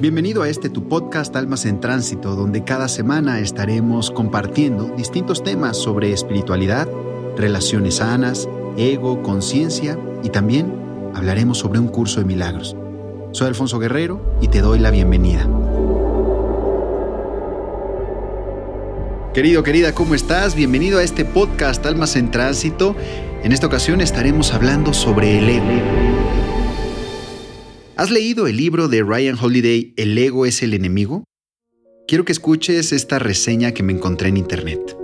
Bienvenido a este tu podcast Almas en Tránsito, donde cada semana estaremos compartiendo distintos temas sobre espiritualidad, relaciones sanas, ego, conciencia y también hablaremos sobre un curso de milagros. Soy Alfonso Guerrero y te doy la bienvenida. Querido, querida, ¿cómo estás? Bienvenido a este podcast Almas en Tránsito. En esta ocasión estaremos hablando sobre el ego. ¿Has leído el libro de Ryan Holiday, El ego es el enemigo? Quiero que escuches esta reseña que me encontré en internet.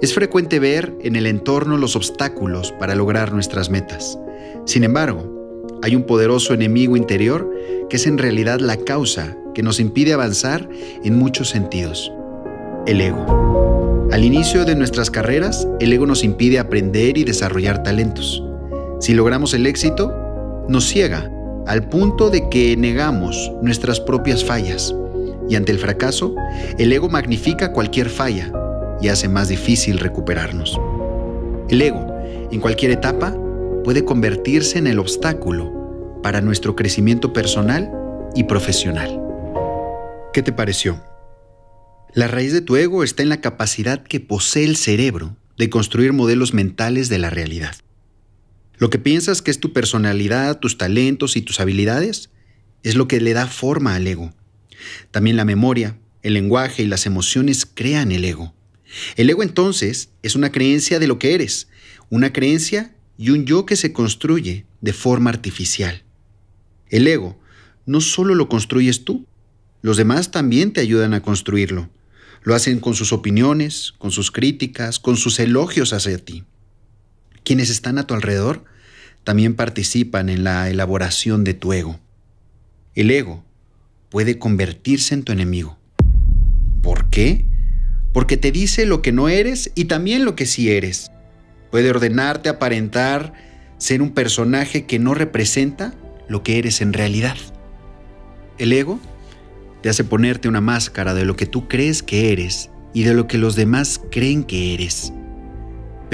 Es frecuente ver en el entorno los obstáculos para lograr nuestras metas. Sin embargo, hay un poderoso enemigo interior que es en realidad la causa que nos impide avanzar en muchos sentidos el ego. Al inicio de nuestras carreras, el ego nos impide aprender y desarrollar talentos. Si logramos el éxito, nos ciega al punto de que negamos nuestras propias fallas. Y ante el fracaso, el ego magnifica cualquier falla y hace más difícil recuperarnos. El ego, en cualquier etapa, puede convertirse en el obstáculo para nuestro crecimiento personal y profesional. ¿Qué te pareció? La raíz de tu ego está en la capacidad que posee el cerebro de construir modelos mentales de la realidad. Lo que piensas que es tu personalidad, tus talentos y tus habilidades es lo que le da forma al ego. También la memoria, el lenguaje y las emociones crean el ego. El ego entonces es una creencia de lo que eres, una creencia y un yo que se construye de forma artificial. El ego no solo lo construyes tú, los demás también te ayudan a construirlo. Lo hacen con sus opiniones, con sus críticas, con sus elogios hacia ti. Quienes están a tu alrededor también participan en la elaboración de tu ego. El ego puede convertirse en tu enemigo. ¿Por qué? Porque te dice lo que no eres y también lo que sí eres. Puede ordenarte aparentar ser un personaje que no representa lo que eres en realidad. El ego te hace ponerte una máscara de lo que tú crees que eres y de lo que los demás creen que eres.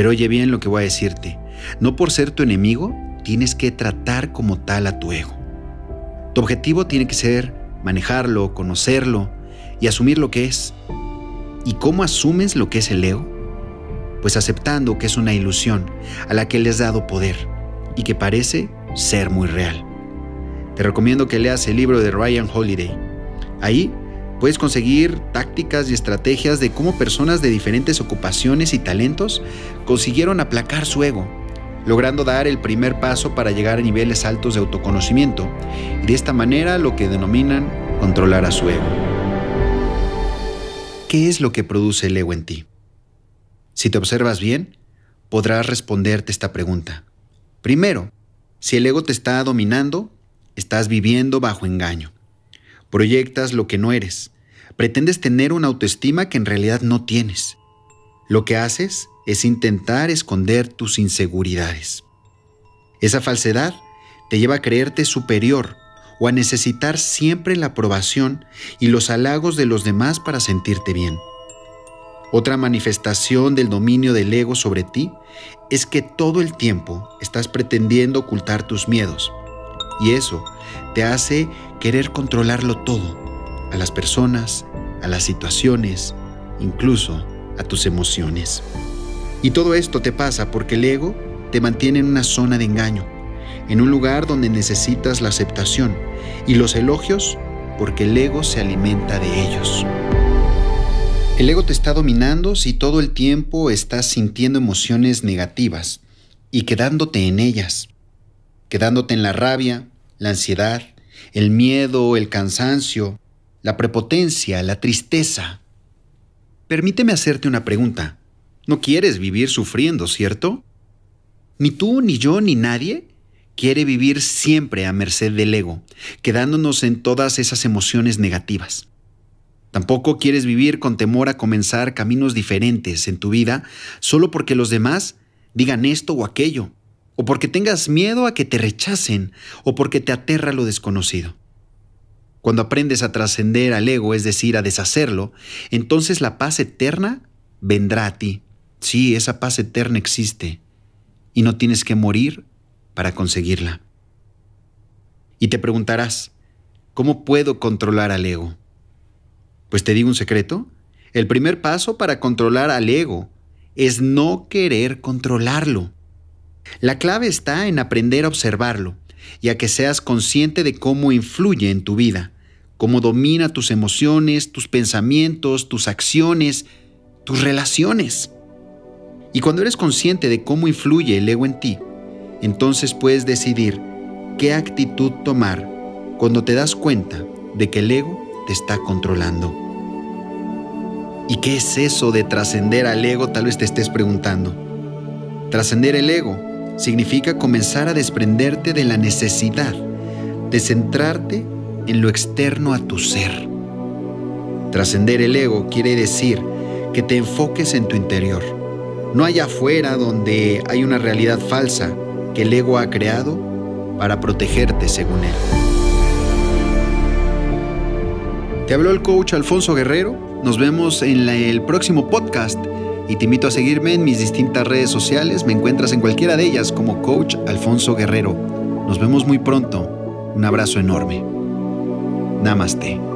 Pero oye bien lo que voy a decirte. No por ser tu enemigo, tienes que tratar como tal a tu ego. Tu objetivo tiene que ser manejarlo, conocerlo y asumir lo que es. ¿Y cómo asumes lo que es el ego? Pues aceptando que es una ilusión a la que le has dado poder y que parece ser muy real. Te recomiendo que leas el libro de Ryan Holiday, Ahí puedes conseguir tácticas y estrategias de cómo personas de diferentes ocupaciones y talentos consiguieron aplacar su ego, logrando dar el primer paso para llegar a niveles altos de autoconocimiento y de esta manera lo que denominan controlar a su ego. ¿Qué es lo que produce el ego en ti? Si te observas bien, podrás responderte esta pregunta. Primero, si el ego te está dominando, estás viviendo bajo engaño. Proyectas lo que no eres. Pretendes tener una autoestima que en realidad no tienes. Lo que haces es intentar esconder tus inseguridades. Esa falsedad te lleva a creerte superior o a necesitar siempre la aprobación y los halagos de los demás para sentirte bien. Otra manifestación del dominio del ego sobre ti es que todo el tiempo estás pretendiendo ocultar tus miedos. Y eso te hace querer controlarlo todo, a las personas, a las situaciones, incluso a tus emociones. Y todo esto te pasa porque el ego te mantiene en una zona de engaño, en un lugar donde necesitas la aceptación y los elogios porque el ego se alimenta de ellos. El ego te está dominando si todo el tiempo estás sintiendo emociones negativas y quedándote en ellas, quedándote en la rabia, la ansiedad, el miedo, el cansancio, la prepotencia, la tristeza. Permíteme hacerte una pregunta. No quieres vivir sufriendo, ¿cierto? Ni tú, ni yo, ni nadie quiere vivir siempre a merced del ego, quedándonos en todas esas emociones negativas. Tampoco quieres vivir con temor a comenzar caminos diferentes en tu vida solo porque los demás digan esto o aquello, o porque tengas miedo a que te rechacen, o porque te aterra lo desconocido. Cuando aprendes a trascender al ego, es decir, a deshacerlo, entonces la paz eterna vendrá a ti. Sí, esa paz eterna existe, y no tienes que morir para conseguirla. Y te preguntarás, ¿Cómo puedo controlar al ego? Pues te digo un secreto. El primer paso para controlar al ego es no querer controlarlo. La clave está en aprender a observarlo y a que seas consciente de cómo influye en tu vida, cómo domina tus emociones, tus pensamientos, tus acciones, tus relaciones. Y cuando eres consciente de cómo influye el ego en ti, entonces puedes decidir qué actitud tomar cuando te das cuenta de que el ego te está controlando. ¿Y qué es eso de trascender al ego? Tal vez te estés preguntando. Trascender el ego significa comenzar a desprenderte de la necesidad de centrarte en lo externo a tu ser. Trascender el ego quiere decir que te enfoques en tu interior, no allá afuera donde hay una realidad falsa que el ego ha creado para protegerte según él. Te habló el coach Alfonso Guerrero. Nos vemos en el próximo podcast y te invito a seguirme en mis distintas redes sociales. Me encuentras en cualquiera de ellas como coach Alfonso Guerrero. Nos vemos muy pronto. Un abrazo enorme. Namaste.